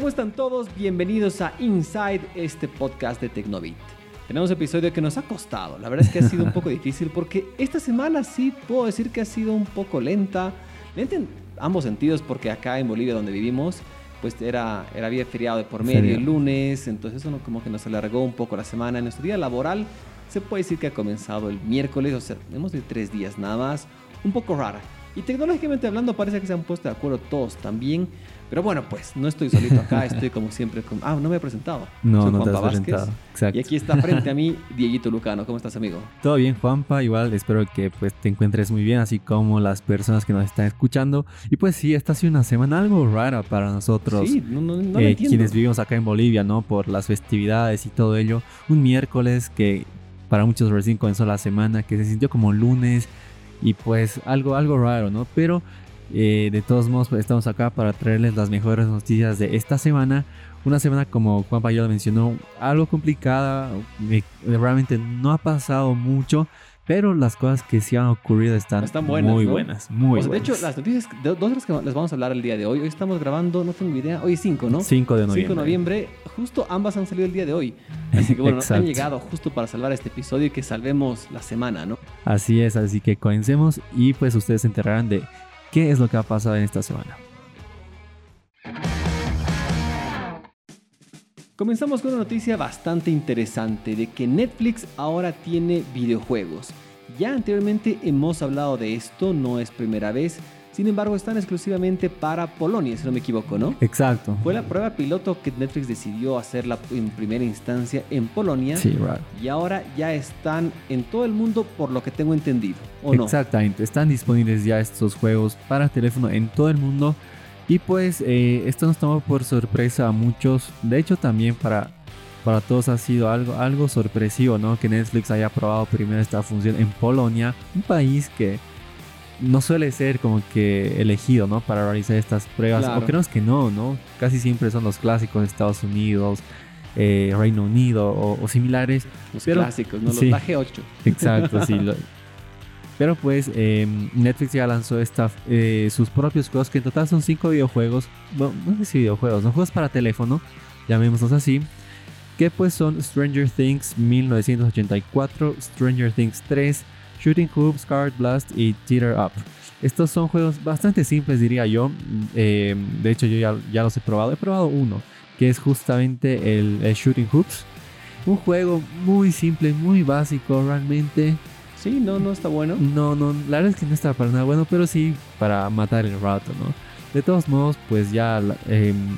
¿Cómo están todos? Bienvenidos a Inside, este podcast de Tecnobit. Tenemos un episodio que nos ha costado, la verdad es que ha sido un poco difícil porque esta semana sí puedo decir que ha sido un poco lenta, lenta en ambos sentidos porque acá en Bolivia donde vivimos pues era, era había feriado de por medio el lunes, entonces eso como que nos alargó un poco la semana. En nuestro día laboral se puede decir que ha comenzado el miércoles, o sea, tenemos de tres días nada más, un poco rara. Y tecnológicamente hablando parece que se han puesto de acuerdo todos también. Pero bueno, pues no estoy solito acá, estoy como siempre con... Ah, no me he presentado. No, Soy no Juanpa te has presentado. Exacto. Y aquí está frente a mí Dieguito Lucano. ¿Cómo estás, amigo? Todo bien, Juanpa. Igual espero que pues te encuentres muy bien, así como las personas que nos están escuchando. Y pues sí, esta ha sido una semana algo rara para nosotros. Sí, no, no, no eh, Quienes vivimos acá en Bolivia, ¿no? Por las festividades y todo ello. Un miércoles que para muchos recién comenzó la semana, que se sintió como lunes y pues algo, algo raro, ¿no? Pero eh, de todos modos, pues, estamos acá para traerles las mejores noticias de esta semana. Una semana, como Juan Payo mencionó, algo complicada. realmente no ha pasado mucho. Pero las cosas que sí han ocurrido están, muy buenas, muy De hecho, las noticias, dos de las que les vamos a hablar el día de hoy. Hoy estamos grabando, no tengo idea, hoy es 5, ¿no? 5 de noviembre. 5 de noviembre. Justo ambas han salido el día de hoy. Así que bueno, han llegado justo para salvar este episodio y que salvemos la semana, ¿no? Así es, así que comencemos y pues ustedes se enterarán de qué es lo que ha pasado en esta semana. Comenzamos con una noticia bastante interesante de que Netflix ahora tiene videojuegos. Ya anteriormente hemos hablado de esto, no es primera vez, sin embargo, están exclusivamente para Polonia, si no me equivoco, ¿no? Exacto. Fue la prueba piloto que Netflix decidió hacerla en primera instancia en Polonia. Sí, right. Y ahora ya están en todo el mundo, por lo que tengo entendido, ¿o no? Exactamente. Están disponibles ya estos juegos para teléfono en todo el mundo. Y pues eh, esto nos tomó por sorpresa a muchos. De hecho, también para, para todos ha sido algo, algo sorpresivo, ¿no? Que Netflix haya probado primero esta función en Polonia, un país que no suele ser como que elegido, ¿no? Para realizar estas pruebas. O creemos que no, ¿no? Casi siempre son los clásicos de Estados Unidos, eh, Reino Unido o, similares. Los clásicos, ¿no? Los sí, 8 Exacto, sí. pero pues em, Netflix ya lanzó esta, eh, sus propios juegos, que en total son cinco videojuegos. Bueno, no sé si videojuegos, no juegos para teléfono, llamémoslos así. Que pues son Stranger Things 1984, Stranger Things 3, Shooting Hoops, Card Blast y Teeter Up. Estos son juegos bastante simples, diría yo. Eh, de hecho, yo ya, los he probado. He probado uno, que es justamente el, Shooting Hoops. Un juego muy simple, muy básico realmente. Sí, no, no está bueno. No, no, la verdad es que no está para nada bueno, pero sí para matar el rato, ¿no? De todos modos, pues ya em,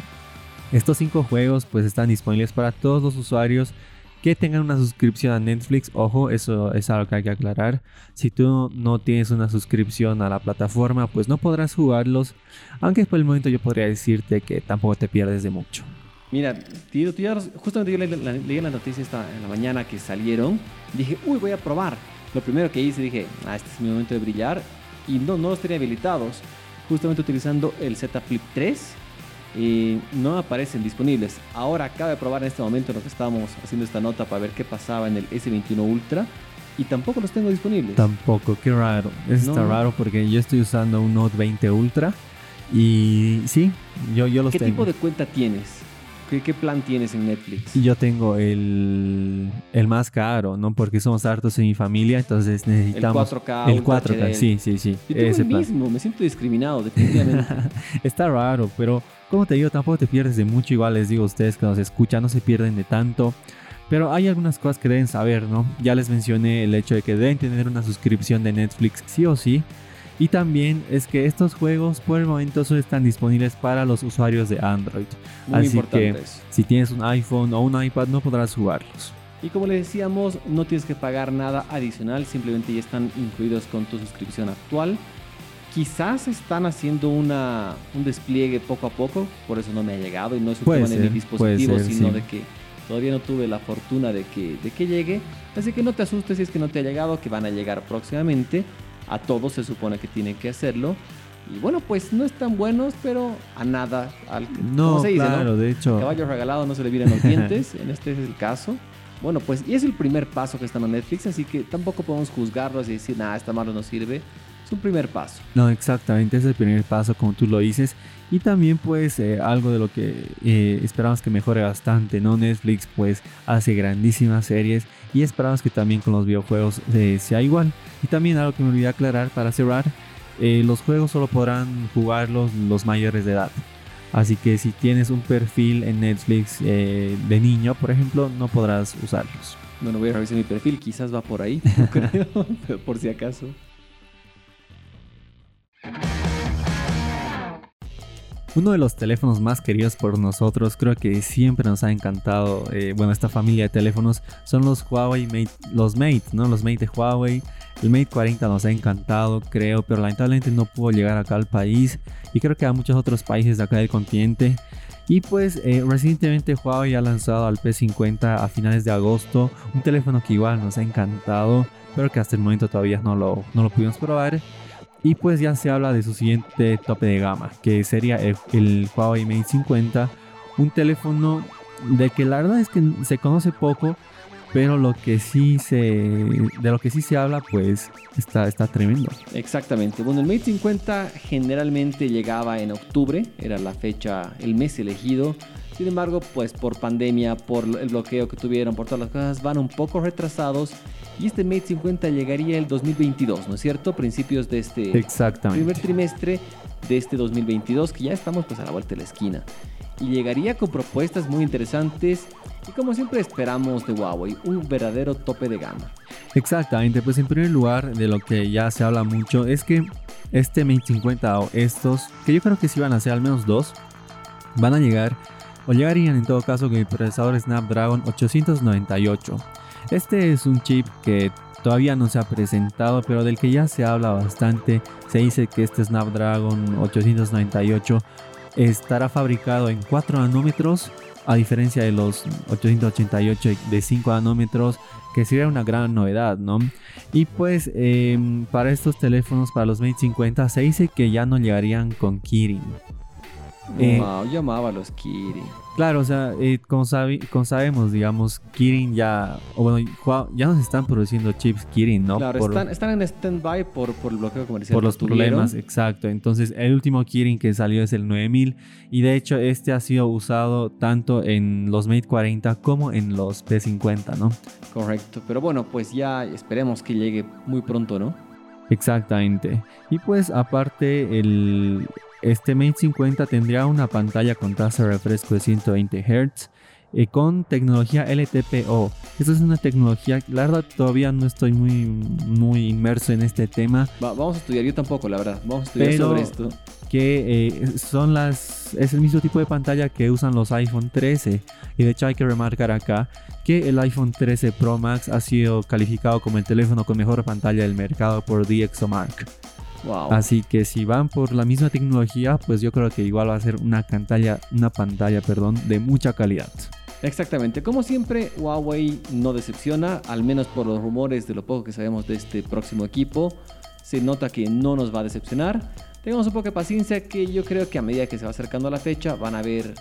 estos cinco juegos pues están disponibles para todos los usuarios que tengan una suscripción a Netflix. Ojo, eso es algo que hay que aclarar. Si tú no tienes una suscripción a la plataforma, pues no podrás jugarlos. Aunque por el momento yo podría decirte que tampoco te pierdes de mucho. Mira, tío, justamente yo leí la, noticia esta en la mañana que salieron. Dije, uy, voy a probar. Lo primero que hice, dije, ah, este es mi momento de brillar. Y no, no los tenía habilitados. Justamente utilizando el Z Flip 3 y no aparecen disponibles. Ahora acabo de probar en este momento lo que estábamos haciendo esta nota para ver qué pasaba en el S21 Ultra y tampoco los tengo disponibles. Tampoco, qué raro. Está raro porque yo estoy usando un Note 20 Ultra y sí, yo, yo los ¿Qué tengo. ¿Qué tipo de cuenta tienes? ¿Qué, plan tienes en Netflix? Yo tengo el, el más caro, ¿no? Porque somos hartos en mi familia, entonces necesitamos... El 4K. El 4K, sí, sí, sí. Yo tengo el mismo, me siento discriminado, definitivamente. Está raro, pero como te digo, tampoco te pierdes de mucho. Igual les digo a ustedes que nos escuchan, no se pierden de tanto. Pero hay algunas cosas que deben saber, ¿no? Ya les mencioné el hecho de que deben tener una suscripción de Netflix sí o sí. Y también es que estos juegos por el momento solo están disponibles para los usuarios de Android. Así que si tienes un iPhone o un iPad no podrás jugarlos. Y como les decíamos, no tienes que pagar nada adicional, simplemente ya están incluidos con tu suscripción actual. Quizás están haciendo una, un despliegue poco a poco, por eso no me ha llegado y no es un tema de mi dispositivo, sino de que todavía no tuve la fortuna de que, de que llegue. Así que no te asustes si es que no te ha llegado, que van a llegar próximamente. A todos se supone que tienen que hacerlo. Y bueno, pues no están buenos, pero a nada. Al, no, se dice, claro, de hecho. Caballo regalado no se le vienen los dientes. en este es el caso. Bueno, pues y es el primer paso que están en Netflix, así que tampoco podemos juzgarlos y decir, nada, esta malo no sirve. Un primer paso. No, exactamente, es el primer paso como tú lo dices. Y también pues eh, algo de lo que eh, esperamos que mejore bastante, ¿no? Netflix pues hace grandísimas series y esperamos que también con los videojuegos eh, sea igual. Y también algo que me olvidé aclarar para cerrar, los juegos solo podrán jugarlos los mayores de edad. Así que si tienes un perfil en Netflix de niño, por ejemplo, no podrás usarlos. Bueno, voy a revisar mi perfil, quizás va por ahí, creo, por si acaso. Uno de los teléfonos más queridos por nosotros, creo que siempre nos ha encantado, eh, bueno, esta familia de teléfonos son los Huawei Mate, los Mate, ¿no? Los Mate de Huawei. El Mate 40 nos ha encantado, creo, pero lamentablemente no pudo llegar acá al país y creo que a muchos otros países de acá del continente. Y pues eh, recientemente Huawei ha lanzado al P50 a finales de agosto un teléfono que igual nos ha encantado, pero que hasta el momento todavía no lo, no lo pudimos probar. Y pues ya se habla de su siguiente tope de gama, que sería el, Huawei Mate 50, un teléfono de que la verdad es que se conoce poco, pero lo que sí se de lo que sí se habla pues está está tremendo. Exactamente. Bueno el Mate 50 generalmente llegaba en octubre era la fecha el mes elegido. Sin embargo pues por pandemia por el bloqueo que tuvieron por todas las cosas van un poco retrasados y este Mate 50 llegaría el 2022 no es cierto principios de este primer trimestre de este 2022 que ya estamos pues a la vuelta de la esquina y llegaría con propuestas muy interesantes y como siempre esperamos de Huawei, un verdadero tope de gama. Exactamente, pues en primer lugar de lo que ya se habla mucho es que este Mate 50 o estos, que yo creo que sí van a ser al menos dos, van a llegar o llegarían en todo caso con el procesador Snapdragon 898. Este es un chip que todavía no se ha presentado, pero del que ya se habla bastante. Se dice que este Snapdragon 898 estará fabricado en 4 nanómetros a diferencia de los 888 de 5 nanómetros, que sería una gran novedad, ¿no? Y pues em, para estos teléfonos, para los Mate 50, se dice que ya no llegarían con Kirin. Eh, wow, llamaba a los Kirin. Claro, o sea, eh, como, sabemos, digamos, Kirin ya, o bueno, ya nos están produciendo chips Kirin, ¿no? Claro, están, en stand-by por, por el bloqueo comercial. Por los problemas, exacto. Entonces, el último Kirin que salió es el 9000 y de hecho este ha sido usado tanto en los Mate 40 como en los P50, ¿no? Correcto, pero bueno, pues ya esperemos que llegue muy pronto, ¿no? Exactamente. Y pues aparte el, este Mate 50 tendría una pantalla con tasa de refresco de 120 Hz y con tecnología LTPO. Esta es una tecnología, la verdad todavía no estoy muy, muy inmerso en este tema. vamos a estudiar, yo tampoco, la verdad. Vamos a estudiar sobre esto. Que eh, son las, es el mismo tipo de pantalla que usan los iPhone 13. Y de hecho hay que remarcar acá que el iPhone 13 Pro Max ha sido calificado como el teléfono con mejor pantalla del mercado por DxOMark. Así que si van por la misma tecnología, pues yo creo que igual va a ser una pantalla, una pantalla, perdón, de mucha calidad. Exactamente, como siempre, Huawei no decepciona, al menos por los rumores de lo poco que sabemos de este próximo equipo. Se nota que no nos va a decepcionar. Tengamos un poco de paciencia que yo creo que a medida que se va acercando a la fecha van a haber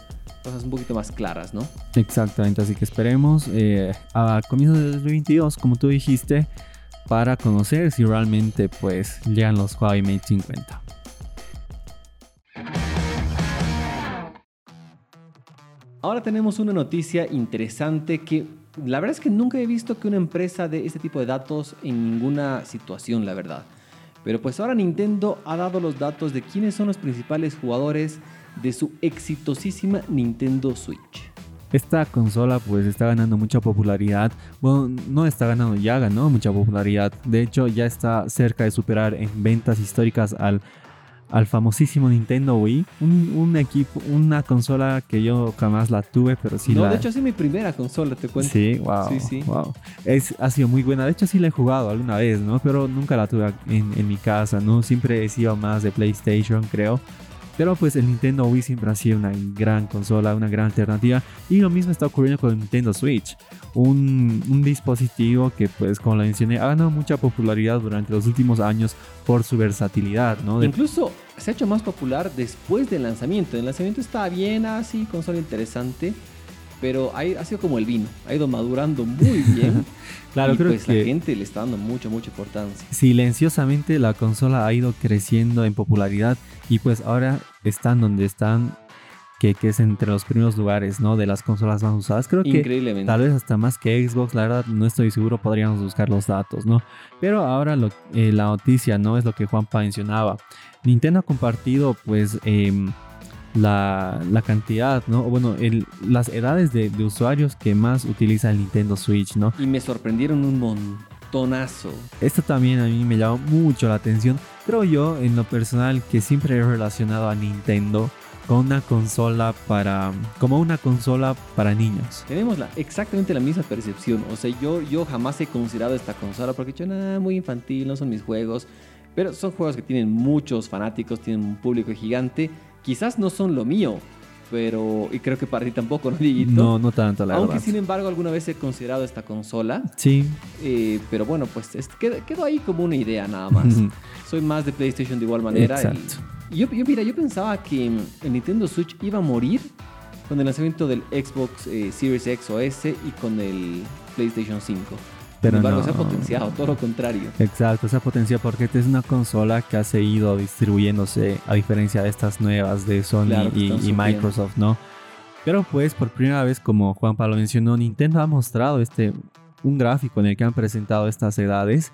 cosas un poquito más claras, ¿no? Exactamente, así que esperemos eh, a comienzos de 2022, como tú dijiste, para conocer si realmente pues llegan los Huawei Mate 50. Ahora tenemos una noticia interesante que la verdad es que nunca he visto que una empresa de este tipo de datos en ninguna situación, la verdad. Pero pues ahora Nintendo ha dado los datos de quiénes son los principales jugadores de su exitosísima Nintendo Switch. Esta consola pues está ganando mucha popularidad. Bueno, no está ganando, ya ganó mucha popularidad. De hecho, ya está cerca de superar en ventas históricas al, al famosísimo Nintendo Wii. Un, equipo, una consola que yo jamás la tuve, pero sí no, la... de hecho es mi primera consola, te cuento. Sí, wow. Sí, sí. Wow. Es, ha sido muy buena. De hecho sí la he jugado alguna vez, ¿no? Pero nunca la tuve en, en mi casa, ¿no? Siempre he sido más de PlayStation, creo. Pero pues el Nintendo Wii siempre ha sido una gran consola, una gran alternativa. Y lo mismo está ocurriendo con el Nintendo Switch. Un, un, dispositivo que pues como lo mencioné ha ganado mucha popularidad durante los últimos años por su versatilidad, ¿no? Incluso se ha hecho más popular después del lanzamiento. El lanzamiento estaba bien así, consola interesante. Pero ha, ha sido como el vino, ha ido madurando muy bien. claro, y creo pues que la gente le está dando mucha, mucha importancia. silenciosamente la consola ha ido creciendo en popularidad y pues ahora están donde están, que, que es entre los primeros lugares, ¿no? De las consolas más usadas. Creo que Increíblemente. Tal vez hasta más que Xbox, la verdad no estoy seguro, podríamos buscar los datos, ¿no? Pero ahora lo- eh, la noticia, ¿no? Es lo que Juanpa mencionaba. Nintendo ha compartido, pues, em, la, la cantidad, ¿no? Bueno, el- las edades de, de usuarios que más utiliza el Nintendo Switch, ¿no? Y me sorprendieron un montonazo. Esto también a mí me llamó mucho la atención. Creo yo, en lo personal, que siempre he relacionado a Nintendo con una consola para... como una consola para niños. Tenemos la, exactamente la misma percepción. O sea, yo, yo jamás he considerado esta consola porque dicho, nada, muy infantil, no son mis juegos. Pero son juegos que tienen muchos fanáticos, tienen un público gigante. Quizás no son lo mío, pero. Y creo que para ti tampoco, ¿no, Dieguito? No, no tanto, la Aunque verdad. sin embargo alguna vez he considerado esta consola. Sí. eh, pero bueno, pues es- quedó, quedó ahí como una idea nada más. Soy más de PlayStation de igual manera. Exacto. Y yo, yo, mira, yo pensaba que el Nintendo Switch iba a morir con el lanzamiento del Xbox eh, Series X o S y con el PlayStation 5. Pero embargo, no. se ha potenciado, todo lo contrario. Exacto, esa potencia porque esta es una consola que ha seguido distribuyéndose a diferencia de estas nuevas de Sony Claro, y, y. Microsoft, ¿no? Pero pues por primera vez, como Juan Pablo mencionó, Nintendo ha mostrado este un gráfico en el que han presentado estas edades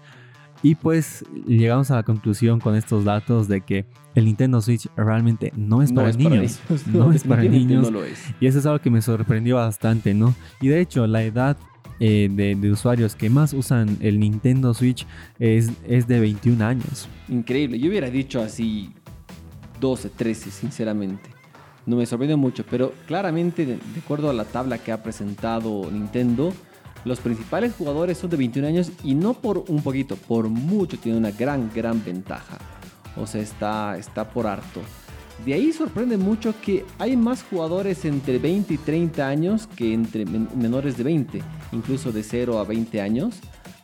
y pues llegamos a la conclusión con estos datos de que el Nintendo Switch realmente no es no para es niños. para. No es para niños. Lo es. Y eso es algo que me sorprendió bastante, ¿no? Y de hecho, la edad eh, de, usuarios que más usan el Nintendo Switch es, es de 21 años. Increíble. Yo hubiera dicho así 12, 13, sinceramente. No me sorprende mucho, pero claramente, de acuerdo a la tabla que ha presentado Nintendo, los principales jugadores son de 21 años y no por un poquito, por mucho tiene una gran, gran ventaja. O sea, está, está por harto. De ahí sorprende mucho que hay más jugadores entre 20 y 30 años que entre men- menores de 20, incluso de 0 a 20 años.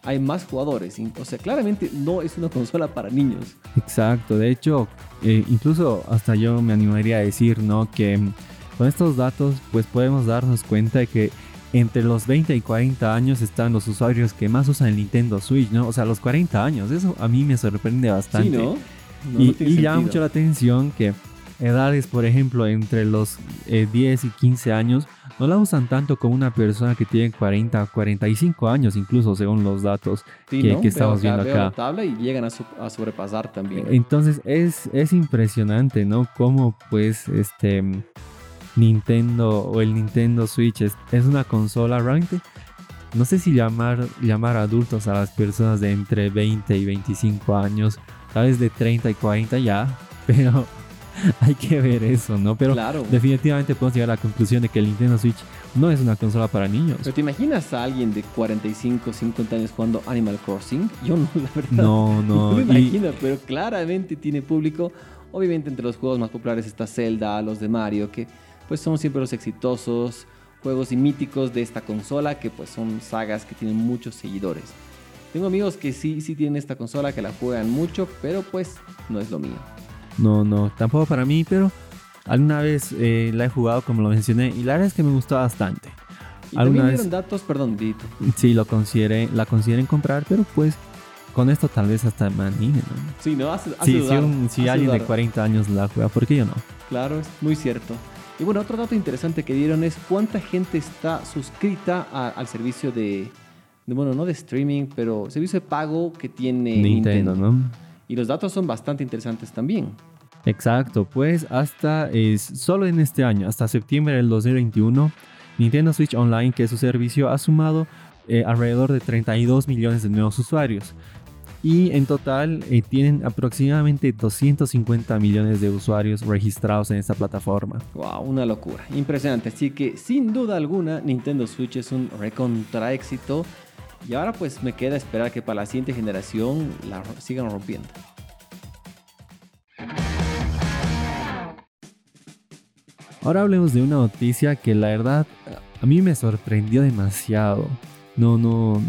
Hay más jugadores. O sea, claramente no es una consola para niños. Exacto, de hecho, eh, incluso hasta yo me animaría a decir, ¿no? Que mm, con estos datos, pues podemos darnos cuenta de que entre los 20 y 40 años están los usuarios que más usan el Nintendo Switch, ¿no? O sea, los 40 años, eso a mí me sorprende bastante. Sí, ¿no? No, y no tiene y llama mucho la atención que edades, por ejemplo, entre los eh, 10 y 15 años, no la usan tanto como una persona que tiene 40, 45 años, incluso según los datos. Sí, que- ¿no? que estamos Veo viendo acá. la tabla y llegan a, su- a sobrepasar también. Entonces es, es impresionante, ¿no? Cómo pues este Nintendo o el Nintendo Switch es, es una consola realmente. No sé si llamar, llamar adultos a las personas de entre 20 y 25 años, tal vez de 30 y 40 ya, pero hay que ver eso, ¿no? Pero claro. definitivamente podemos llegar a la conclusión de que el Nintendo Switch no es una consola para niños. Pero te imaginas a alguien de 45, 50 años jugando Animal Crossing? Yo no, la verdad. No, no. me y- imagino, pero claramente tiene público. Obviamente entre los juegos más populares está Zelda, los de Mario, que pues son siempre los exitosos juegos y míticos de esta consola, que pues son sagas que tienen muchos seguidores. Tengo amigos que sí, sí tienen esta consola, que la juegan mucho, pero pues no es lo mío. No, no, tampoco para mí, pero alguna vez eh, la he jugado como lo mencioné y la verdad es que me gustó bastante. Y ¿Alguna vez? dieron datos, perdón, Dito. Sí, lo consideré, la consideren comprar, pero pues con esto tal vez hasta me anime, ¿no? Sí, ¿no? Hace, hace Sí, si, dudar, un- si hace alguien de dudar. 40 años la juega, ¿por qué yo no? Claro, es muy cierto. Y bueno, otro dato interesante que dieron es cuánta gente está suscrita a- al servicio de, de, bueno, no de streaming, pero servicio de pago que tiene Nintendo. Nintendo, ¿no? Y los datos son bastante interesantes también. Exacto, pues hasta es solo en este año, hasta septiembre del 2021, Nintendo Switch Online, que es su servicio, ha sumado eh, alrededor de 32 millones de nuevos usuarios. Y en total eh, tienen aproximadamente 250 millones de usuarios registrados en esta plataforma. Wow, una locura. Impresionante. Así que sin duda alguna, Nintendo Switch es un recontra éxito. Y ahora pues me queda esperar que para la siguiente generación la sigan rompiendo. Ahora hablemos de una noticia que la verdad a mí me sorprendió demasiado. No, no,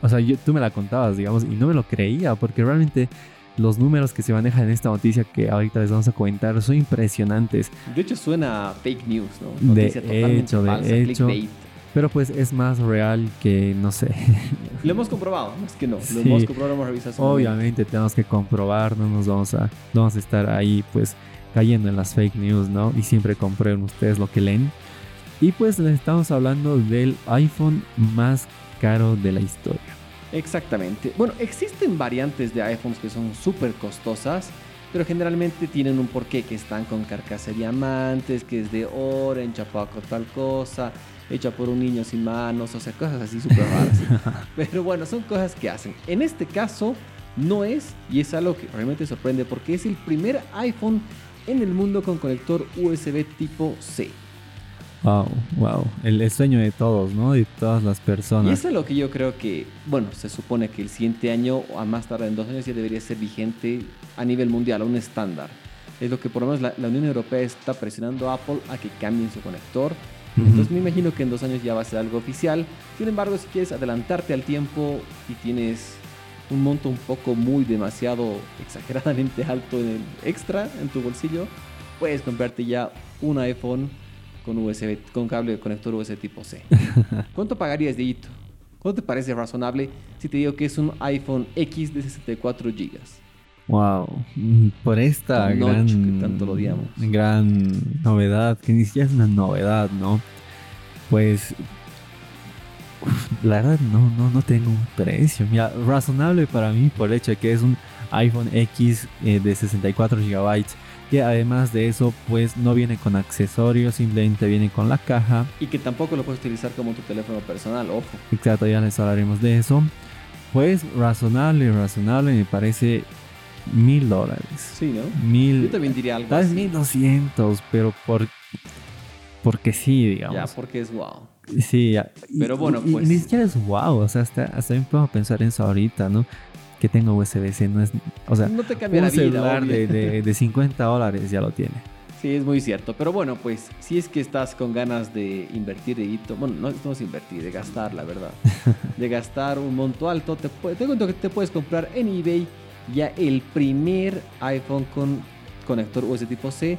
o sea, yo- tú me la contabas, digamos, y no me lo creía porque realmente los números que se manejan en esta noticia que ahorita les vamos a comentar son impresionantes. De hecho suena fake news, ¿no? de hecho, de hecho. Pero pues es más real que, no sé. Lo hemos comprobado, es que no. Lo hemos comprobado, lo hemos revisado. Obviamente tenemos que comprobar, no nos vamos a, vamos a estar ahí pues cayendo en las fake news, ¿no? Y siempre comprueben ustedes lo que leen. Y pues les estamos hablando del iPhone más caro de la historia. Exactamente. Bueno, existen variantes de iPhones que son súper costosas, pero generalmente tienen un porqué, que están con carcasa de diamantes, que es de oro, enchapado con tal cosa, hecha por un niño sin manos, o sea, cosas así súper raras. pero bueno, son cosas que hacen. En este caso, no es, y es algo que realmente sorprende, porque es el primer iPhone en el mundo con conector USB tipo C. Wow, wow. El, sueño de todos, ¿no? De todas las personas. Y eso es lo que yo creo que, bueno, se supone que el siguiente año, o a más tarde en dos años, ya debería ser vigente a nivel mundial, a un estándar. Es lo que por lo menos la, Unión Europea está presionando a Apple a que cambien su conector. Entonces me imagino que en dos años ya va a ser algo oficial. Sin embargo, si quieres adelantarte al tiempo y tienes un monto un poco muy demasiado exageradamente alto en el extra en tu bolsillo, puedes comprarte ya un iPhone con USB, con cable de conector USB tipo C. ¿Cuánto pagarías, Dito? ¿Cuánto te parece razonable si te digo que es un iPhone X de 64 GB? Wow, por esta gran, tanto lo gran novedad, que ni siquiera es una novedad, ¿no? Pues la verdad no, no, no tengo un precio. Mira, razonable para mí por el hecho de que es un iPhone X eh, de 64 GB que además de eso pues no viene con accesorios, simplemente viene con la caja. Y que tampoco lo puedes utilizar como tu teléfono personal, ojo. Exacto, ya les hablaremos de eso. Pues razonable, razonable, me parece mil dólares. Sí, ¿no? Mil. Yo también diría algo. Tal vez mil doscientos, pero por porque sí, digamos. Ya, porque es wow. Sí, ya. Pero bueno, pues. ni siquiera es wow, o sea, hasta, hasta me puedo pensar en eso ahorita, ¿no? que tenga USB-C. No es, o sea, no te cambia un celular de, de, 50 dólares ya lo tiene. Sí, es muy cierto. Pero bueno, pues si es que estás con ganas de invertir, de bueno, no, es invertir, de gastar, la verdad. de gastar un monto alto, te, te cuento que te puedes comprar en eBay ya el primer iPhone con conector USB tipo C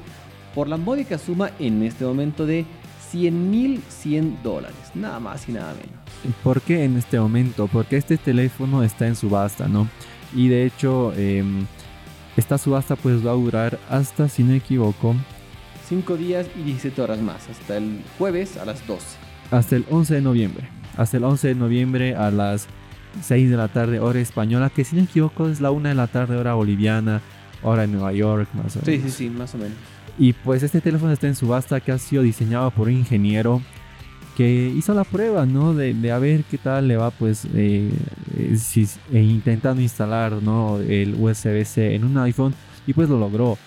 por la módica suma en este momento de 100.100 dólares. Nada más y nada menos. ¿Por qué en este momento? Porque este teléfono está en subasta, ¿no? Y de hecho, em, esta subasta pues va a durar hasta, si no me equivoco, 5 días y 17 horas más, hasta el jueves a las 12. Hasta el 11 de noviembre. Hasta el 11 de noviembre a las 6 de la tarde, hora española, que si no me equivoco es la 1 de la tarde, hora boliviana, hora en Nueva York, más o menos. Sí, sí, sí, más o menos. Y pues este teléfono está en subasta que ha sido diseñado por un ingeniero que hizo la prueba, ¿no? De, de a ver qué tal le va, pues, eh, eh, si, eh, intentando instalar, ¿no? El USB-C en un iPhone y pues lo logró.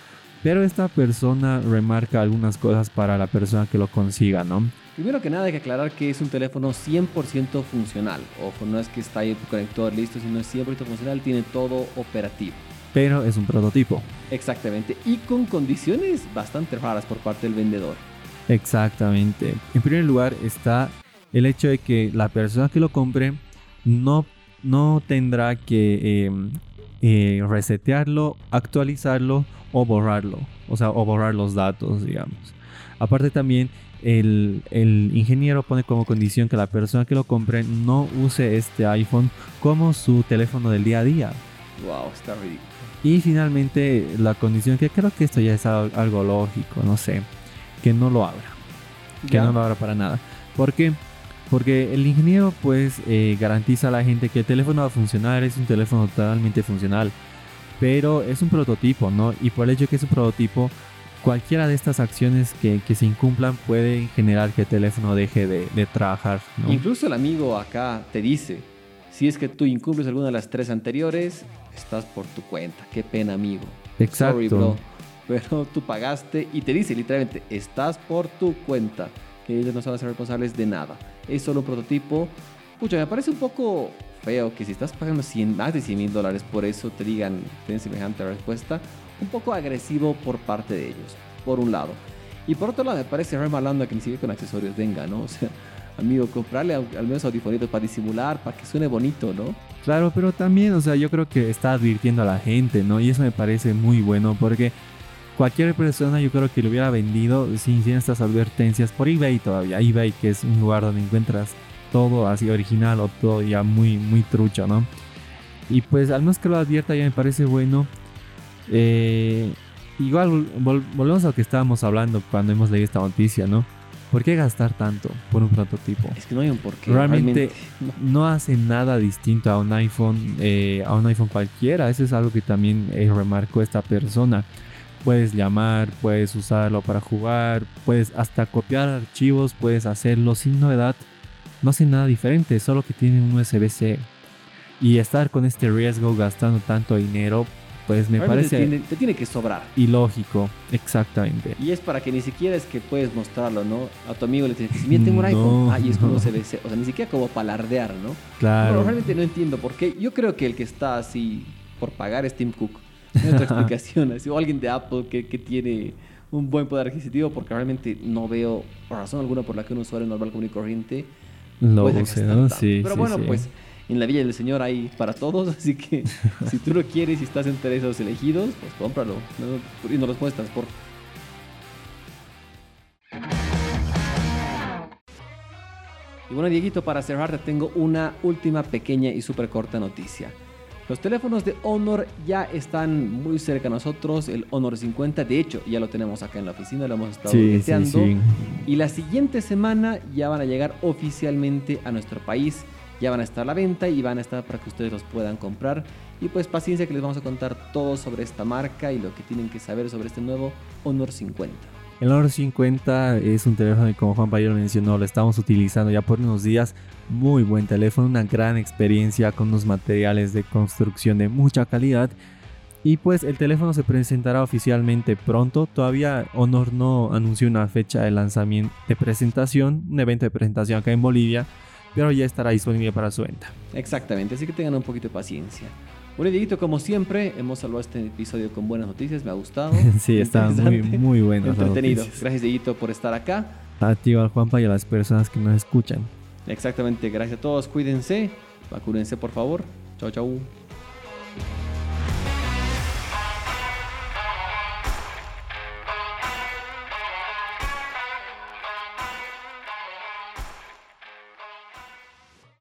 Pero esta persona remarca algunas cosas para la persona que lo consiga, ¿no? Primero que nada hay que aclarar que es un teléfono 100% funcional. Ojo, no es que está ahí el conector listo, sino es 100% funcional, tiene todo operativo. Pero es un prototipo. Exactamente, y con condiciones bastante raras por parte del vendedor. Exactamente. En primer lugar está el hecho de que la persona que lo compre no, no tendrá que em, eh, resetearlo, actualizarlo o borrarlo. O sea, o borrar los datos, digamos. Aparte también el, el, ingeniero pone como condición que la persona que lo compre no use este iPhone como su teléfono del día a día. Wow, está ridículo. Y finalmente la condición que creo que esto ya es algo lógico, no sé que no lo abra. Que no lo abra para nada. ¿Por qué? Porque el ingeniero pues eh, garantiza a la gente que el teléfono va a funcionar, es un teléfono totalmente funcional. Pero es un prototipo, ¿no? Y por el hecho que es un prototipo, cualquiera de estas acciones que, que se incumplan puede generar que el teléfono deje de, de trabajar. Incluso el amigo acá te dice, si es que tú incumples alguna de las tres anteriores, estás por tu cuenta. Qué pena, amigo. Exacto pero tú pagaste y te dice literalmente, estás por tu cuenta, que ellos no se van a ser responsables de nada. Es solo un prototipo. Pucha, me parece un poco feo que si estás pagando 100, más de 100 mil dólares por eso te digan, ten semejante respuesta, un poco agresivo por parte de ellos, por un lado. Y por otro lado, me parece re malando que ni siquiera con accesorios venga, ¿no? O sea, amigo, comprarle al menos audifonitos para disimular, para que suene bonito, ¿no? Claro, pero también, o sea, yo creo que está advirtiendo a la gente, ¿no? Y eso me parece muy bueno porque cualquier persona yo creo que lo hubiera vendido sin, sin estas advertencias por eBay todavía. eBay que es un lugar donde encuentras todo así original o todo ya muy, muy trucho, ¿no? Y pues al menos que lo advierta ya me parece bueno. Eh, igual volvemos a lo que estábamos hablando cuando hemos leído esta noticia, ¿no? ¿Por qué gastar tanto por un prototipo? Es que no hay un porqué. Realmente, no. hace nada distinto a un iPhone, eh, a un iPhone cualquiera. Eso es algo que también eh, remarcó esta persona. Puedes llamar, puedes usarlo para jugar, puedes hasta copiar archivos, puedes hacerlo sin novedad. No hace nada diferente, solo que tiene un USB-C. Y estar con este riesgo gastando tanto dinero pues me parece... Te tiene, que sobrar. Ilógico, exactamente. Y es para que ni siquiera es que puedes mostrarlo, ¿no? A tu amigo le dices, mira, tengo un iPhone. Ah, y es como se ve. O sea, ni siquiera como palardear, ¿no? Claro. realmente no entiendo por qué. Yo creo que el que está así por pagar es Tim Cook. No otra explicación. Así, o alguien de Apple que, que tiene un buen poder adquisitivo porque realmente no veo razón alguna por la que un usuario normal común y corriente lo use, ¿no? Sí, Pero bueno, pues en la Villa del Señor hay para todos, así que si tú lo quieres y estás entre esos elegidos, pues cómpralo y no los puedes transportar. Y bueno, Dieguito, para cerrar te tengo una última pequeña y súper corta noticia. Los teléfonos de Honor ya están muy cerca de nosotros, el Honor 50, de hecho ya lo tenemos acá en la oficina, lo hemos estado sí, Y la siguiente semana ya van a llegar oficialmente a nuestro país ya van a estar a la venta y van a estar para que ustedes los puedan comprar. Y pues paciencia que les vamos a contar todo sobre esta marca y lo que tienen que saber sobre este nuevo Honor 50. El Honor 50 es un teléfono que como Juan Payero mencionó, lo estamos utilizando ya por unos días. Muy buen teléfono, una gran experiencia con unos materiales de construcción de mucha calidad. Y pues el teléfono se presentará oficialmente pronto. Todavía Honor no anunció una fecha de lanzamiento, de presentación, un evento de presentación acá en Bolivia pero ya estará disponible para su venta. Exactamente, así que tengan un poquito de paciencia. Bueno, Dieguito, como siempre, hemos salvado este episodio con buenas noticias, me ha gustado. sí, está muy, muy bueno. Entretenido. Gracias, Dieguito, por estar acá. A ti, al Juanpa y a las personas que nos escuchan. Exactamente, gracias a todos, cuídense, vacúrense por favor. Chao, chao.